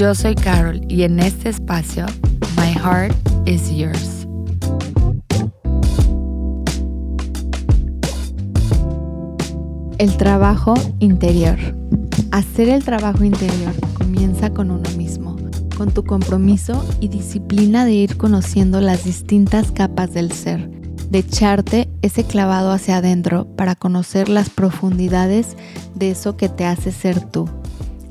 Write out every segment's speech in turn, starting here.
Yo soy Carol y en este espacio, My Heart is Yours. El trabajo interior. Hacer el trabajo interior comienza con uno mismo, con tu compromiso y disciplina de ir conociendo las distintas capas del ser, de echarte ese clavado hacia adentro para conocer las profundidades de eso que te hace ser tú.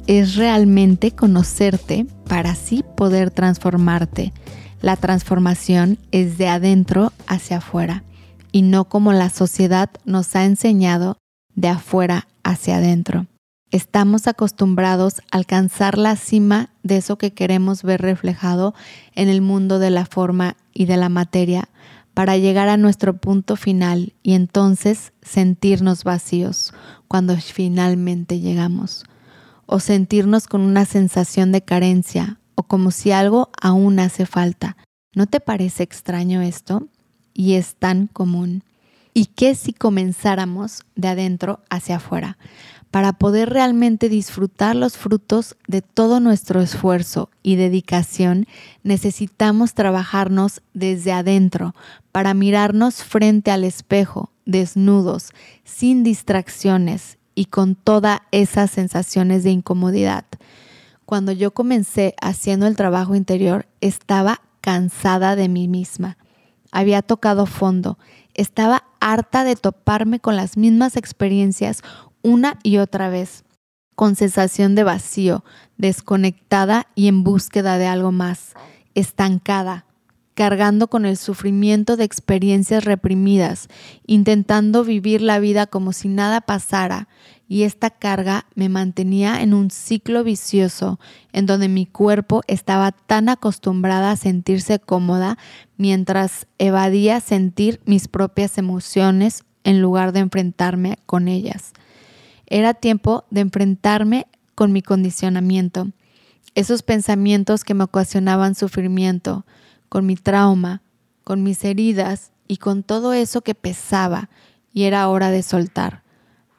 Es realmente conocerte para así poder transformarte. La transformación es de adentro hacia afuera y no como la sociedad nos ha enseñado de afuera hacia adentro. Estamos acostumbrados a alcanzar la cima de eso que queremos ver reflejado en el mundo de la forma y de la materia para llegar a nuestro punto final y entonces sentirnos vacíos cuando finalmente llegamos o sentirnos con una sensación de carencia o como si algo aún hace falta. ¿No te parece extraño esto? Y es tan común. ¿Y qué si comenzáramos de adentro hacia afuera? Para poder realmente disfrutar los frutos de todo nuestro esfuerzo y dedicación, necesitamos trabajarnos desde adentro para mirarnos frente al espejo, desnudos, sin distracciones y con todas esas sensaciones de incomodidad. Cuando yo comencé haciendo el trabajo interior, estaba cansada de mí misma. Había tocado fondo estaba harta de toparme con las mismas experiencias una y otra vez, con sensación de vacío, desconectada y en búsqueda de algo más, estancada, cargando con el sufrimiento de experiencias reprimidas, intentando vivir la vida como si nada pasara, y esta carga me mantenía en un ciclo vicioso en donde mi cuerpo estaba tan acostumbrada a sentirse cómoda mientras evadía sentir mis propias emociones en lugar de enfrentarme con ellas. Era tiempo de enfrentarme con mi condicionamiento, esos pensamientos que me ocasionaban sufrimiento, con mi trauma, con mis heridas y con todo eso que pesaba y era hora de soltar.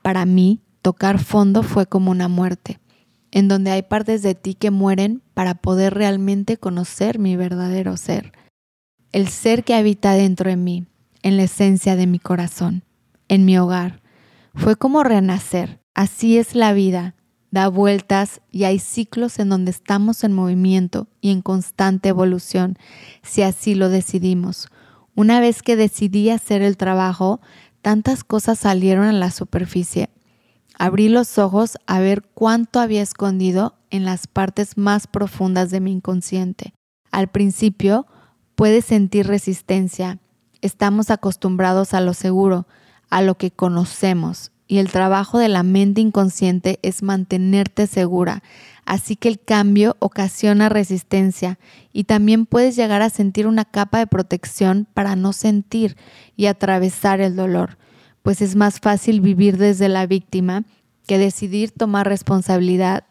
Para mí, tocar fondo fue como una muerte, en donde hay partes de ti que mueren para poder realmente conocer mi verdadero ser, el ser que habita dentro de mí, en la esencia de mi corazón, en mi hogar. Fue como renacer, así es la vida, da vueltas y hay ciclos en donde estamos en movimiento y en constante evolución, si así lo decidimos. Una vez que decidí hacer el trabajo, tantas cosas salieron a la superficie. Abrí los ojos a ver cuánto había escondido en las partes más profundas de mi inconsciente. Al principio puedes sentir resistencia. Estamos acostumbrados a lo seguro, a lo que conocemos, y el trabajo de la mente inconsciente es mantenerte segura. Así que el cambio ocasiona resistencia y también puedes llegar a sentir una capa de protección para no sentir y atravesar el dolor, pues es más fácil vivir desde la víctima que decidir tomar responsabilidad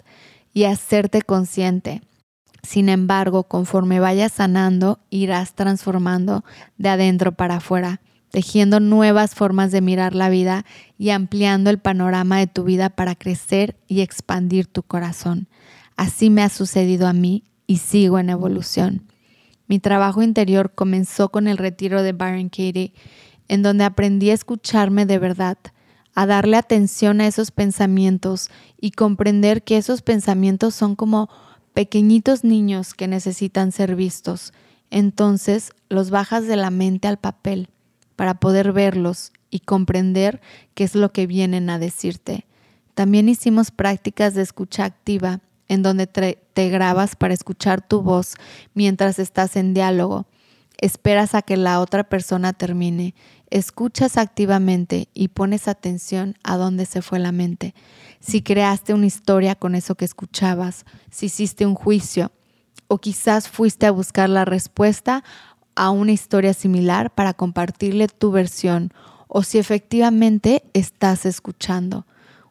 y hacerte consciente. Sin embargo, conforme vayas sanando, irás transformando de adentro para afuera tejiendo nuevas formas de mirar la vida y ampliando el panorama de tu vida para crecer y expandir tu corazón. Así me ha sucedido a mí y sigo en evolución. Mi trabajo interior comenzó con el retiro de Byron Katie, en donde aprendí a escucharme de verdad, a darle atención a esos pensamientos y comprender que esos pensamientos son como pequeñitos niños que necesitan ser vistos. Entonces los bajas de la mente al papel para poder verlos y comprender qué es lo que vienen a decirte. También hicimos prácticas de escucha activa, en donde te, grabas para escuchar tu voz mientras estás en diálogo. Esperas a que la otra persona termine, escuchas activamente y pones atención a dónde se fue la mente. Si creaste una historia con eso que escuchabas, si hiciste un juicio O quizás fuiste a buscar la respuesta a una historia similar para compartirle tu versión o si efectivamente estás escuchando.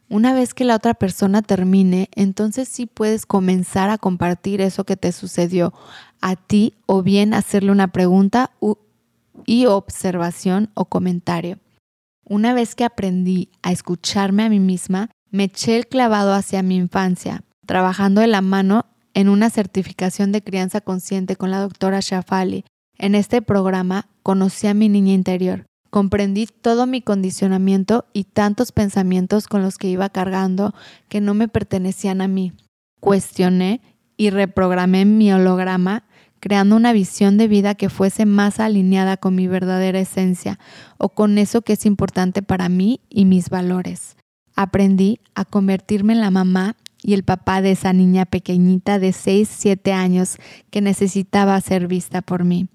Una vez que la otra persona termine, entonces sí puedes comenzar a compartir eso que te sucedió a ti o bien hacerle una pregunta y observación o comentario. Una vez que aprendí a escucharme a mí misma, me eché el clavado hacia mi infancia, trabajando de la mano en una certificación de crianza consciente con la doctora Shafali. En este programa conocí a mi niña interior, Comprendí todo mi condicionamiento y tantos pensamientos con los que iba cargando que no me pertenecían a mí. Cuestioné y reprogramé mi holograma creando una visión de vida que fuese más alineada con mi verdadera esencia o con eso que es importante para mí y mis valores. Aprendí a convertirme en la mamá y el papá de esa niña pequeñita de 6, 7 años que necesitaba ser vista por mí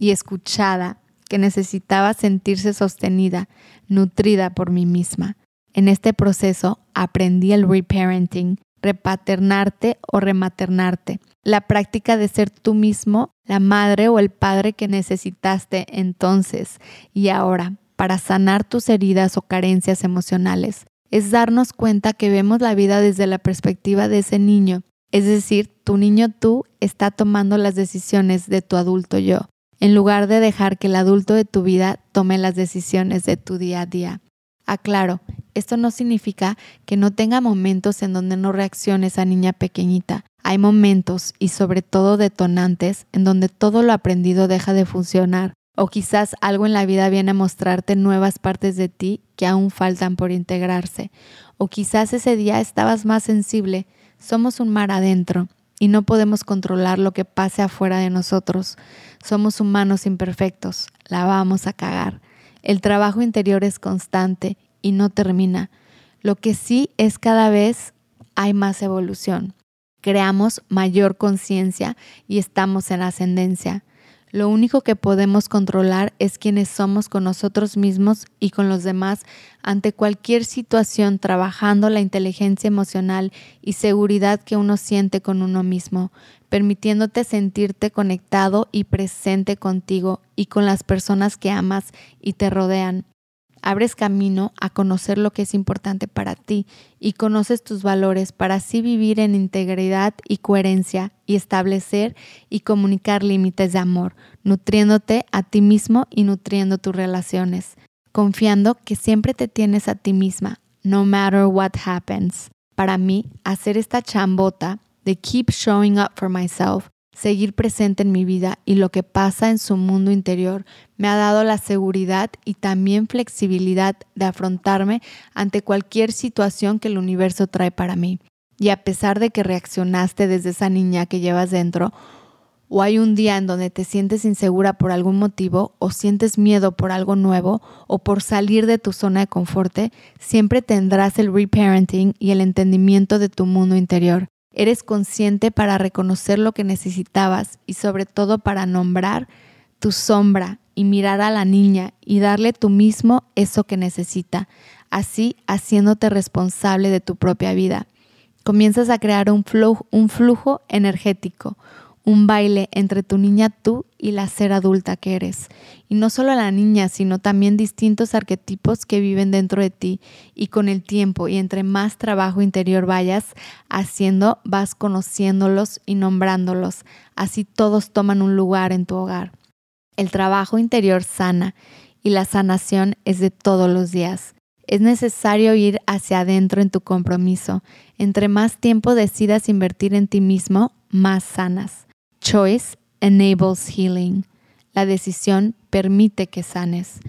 y escuchada que necesitaba sentirse sostenida, nutrida por mí misma. En este proceso aprendí el reparenting, repaternarte o rematernarte, la práctica de ser tú mismo, la madre o el padre que necesitaste entonces y ahora para sanar tus heridas o carencias emocionales. Es darnos cuenta que vemos la vida desde la perspectiva de ese niño, es decir, tu niño tú está tomando las decisiones de tu adulto yo en lugar de dejar que el adulto de tu vida tome las decisiones de tu día a día. Aclaro, esto no significa que no tenga momentos en donde no reaccione esa niña pequeñita. Hay momentos, y sobre todo detonantes, en donde todo lo aprendido deja de funcionar, o quizás algo en la vida viene a mostrarte nuevas partes de ti que aún faltan por integrarse, o quizás ese día estabas más sensible. Somos un mar adentro, y no podemos controlar lo que pase afuera de nosotros. Somos humanos imperfectos, la vamos a cagar. El trabajo interior es constante y no termina. Lo que sí es cada vez hay más evolución. Creamos mayor conciencia y estamos en ascendencia. Lo único que podemos controlar es quienes somos con nosotros mismos y con los demás ante cualquier situación, trabajando la inteligencia emocional y seguridad que uno siente con uno mismo, permitiéndote sentirte conectado y presente contigo y con las personas que amas y te rodean abres camino a conocer lo que es importante para ti y conoces tus valores para así vivir en integridad y coherencia y establecer y comunicar límites de amor, nutriéndote a ti mismo y nutriendo tus relaciones, confiando que siempre te tienes a ti misma, no matter what happens. Para mí, hacer esta chambota de keep showing up for myself seguir presente en mi vida y lo que pasa en su mundo interior me ha dado la seguridad y también flexibilidad de afrontarme ante cualquier situación que el universo trae para mí. Y a pesar de que reaccionaste desde esa niña que llevas dentro, o hay un día en donde te sientes insegura por algún motivo, o sientes miedo por algo nuevo, o por salir de tu zona de confort, siempre tendrás el reparenting y el entendimiento de tu mundo interior. Eres consciente para reconocer lo que necesitabas y sobre todo para nombrar tu sombra y mirar a la niña y darle tú mismo eso que necesita, así haciéndote responsable de tu propia vida. Comienzas a crear un flujo, energético, un baile entre tu niña tú y la ser adulta que eres. Y no solo la niña, sino también distintos arquetipos que viven dentro de ti. Y con el tiempo y entre más trabajo interior vayas haciendo, vas conociéndolos y nombrándolos. Así todos toman un lugar en tu hogar. El trabajo interior sana y la sanación es de todos los días. Es necesario ir hacia adentro en tu compromiso. Entre más tiempo decidas invertir en ti mismo, más sanas. Choice enables healing. La decisión permite que sanes.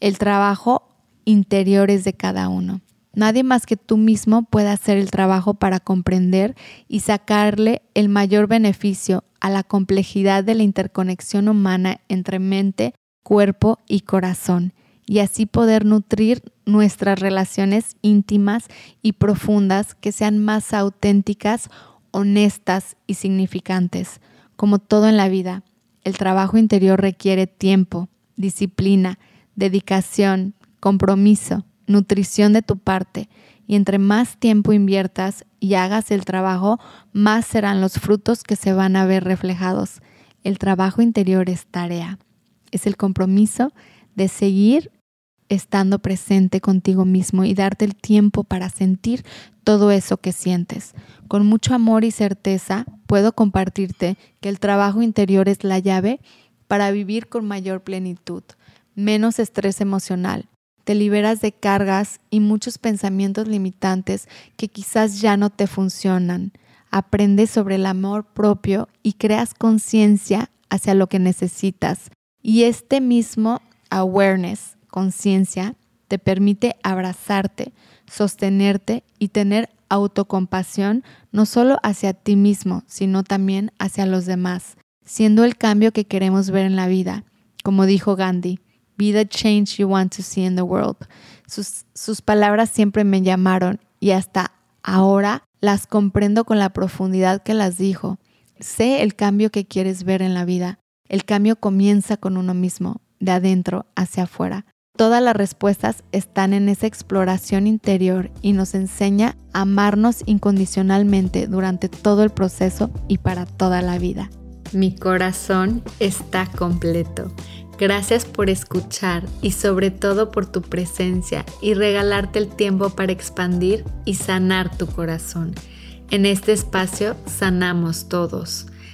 El trabajo interior es de cada uno. Nadie más que tú mismo puede hacer el trabajo para comprender y sacarle el mayor beneficio a la complejidad de la interconexión humana entre mente, cuerpo y corazón, y así poder nutrir nuestras relaciones íntimas y profundas que sean más auténticas, honestas y significantes. Como todo en la vida, el trabajo interior requiere tiempo, disciplina, dedicación, compromiso, nutrición de tu parte, y entre más tiempo inviertas y hagas el trabajo, más serán los frutos que se van a ver reflejados. El trabajo interior es tarea, es el compromiso de seguir estando presente contigo mismo y darte el tiempo para sentir todo eso que sientes. Con mucho amor y certeza puedo compartirte que el trabajo interior es la llave para vivir con mayor plenitud, menos estrés emocional. Te liberas de cargas y muchos pensamientos limitantes que quizás ya no te funcionan. Aprendes sobre el amor propio y creas conciencia hacia lo que necesitas. Y este mismo awareness conciencia te permite abrazarte, sostenerte y tener autocompasión no solo hacia ti mismo, sino también hacia los demás, siendo el cambio que queremos ver en la vida. Como dijo Gandhi, be the change you want to see in the world. Sus, sus palabras siempre me llamaron y hasta ahora las comprendo con la profundidad que las dijo. Sé el cambio que quieres ver en la vida. El cambio comienza con uno mismo, de adentro hacia afuera. Todas las respuestas están en esa exploración interior y nos enseña a amarnos incondicionalmente durante todo el proceso y para toda la vida. Mi corazón está completo. Gracias por escuchar y sobre todo por tu presencia y regalarte el tiempo para expandir y sanar tu corazón. En este espacio sanamos todos.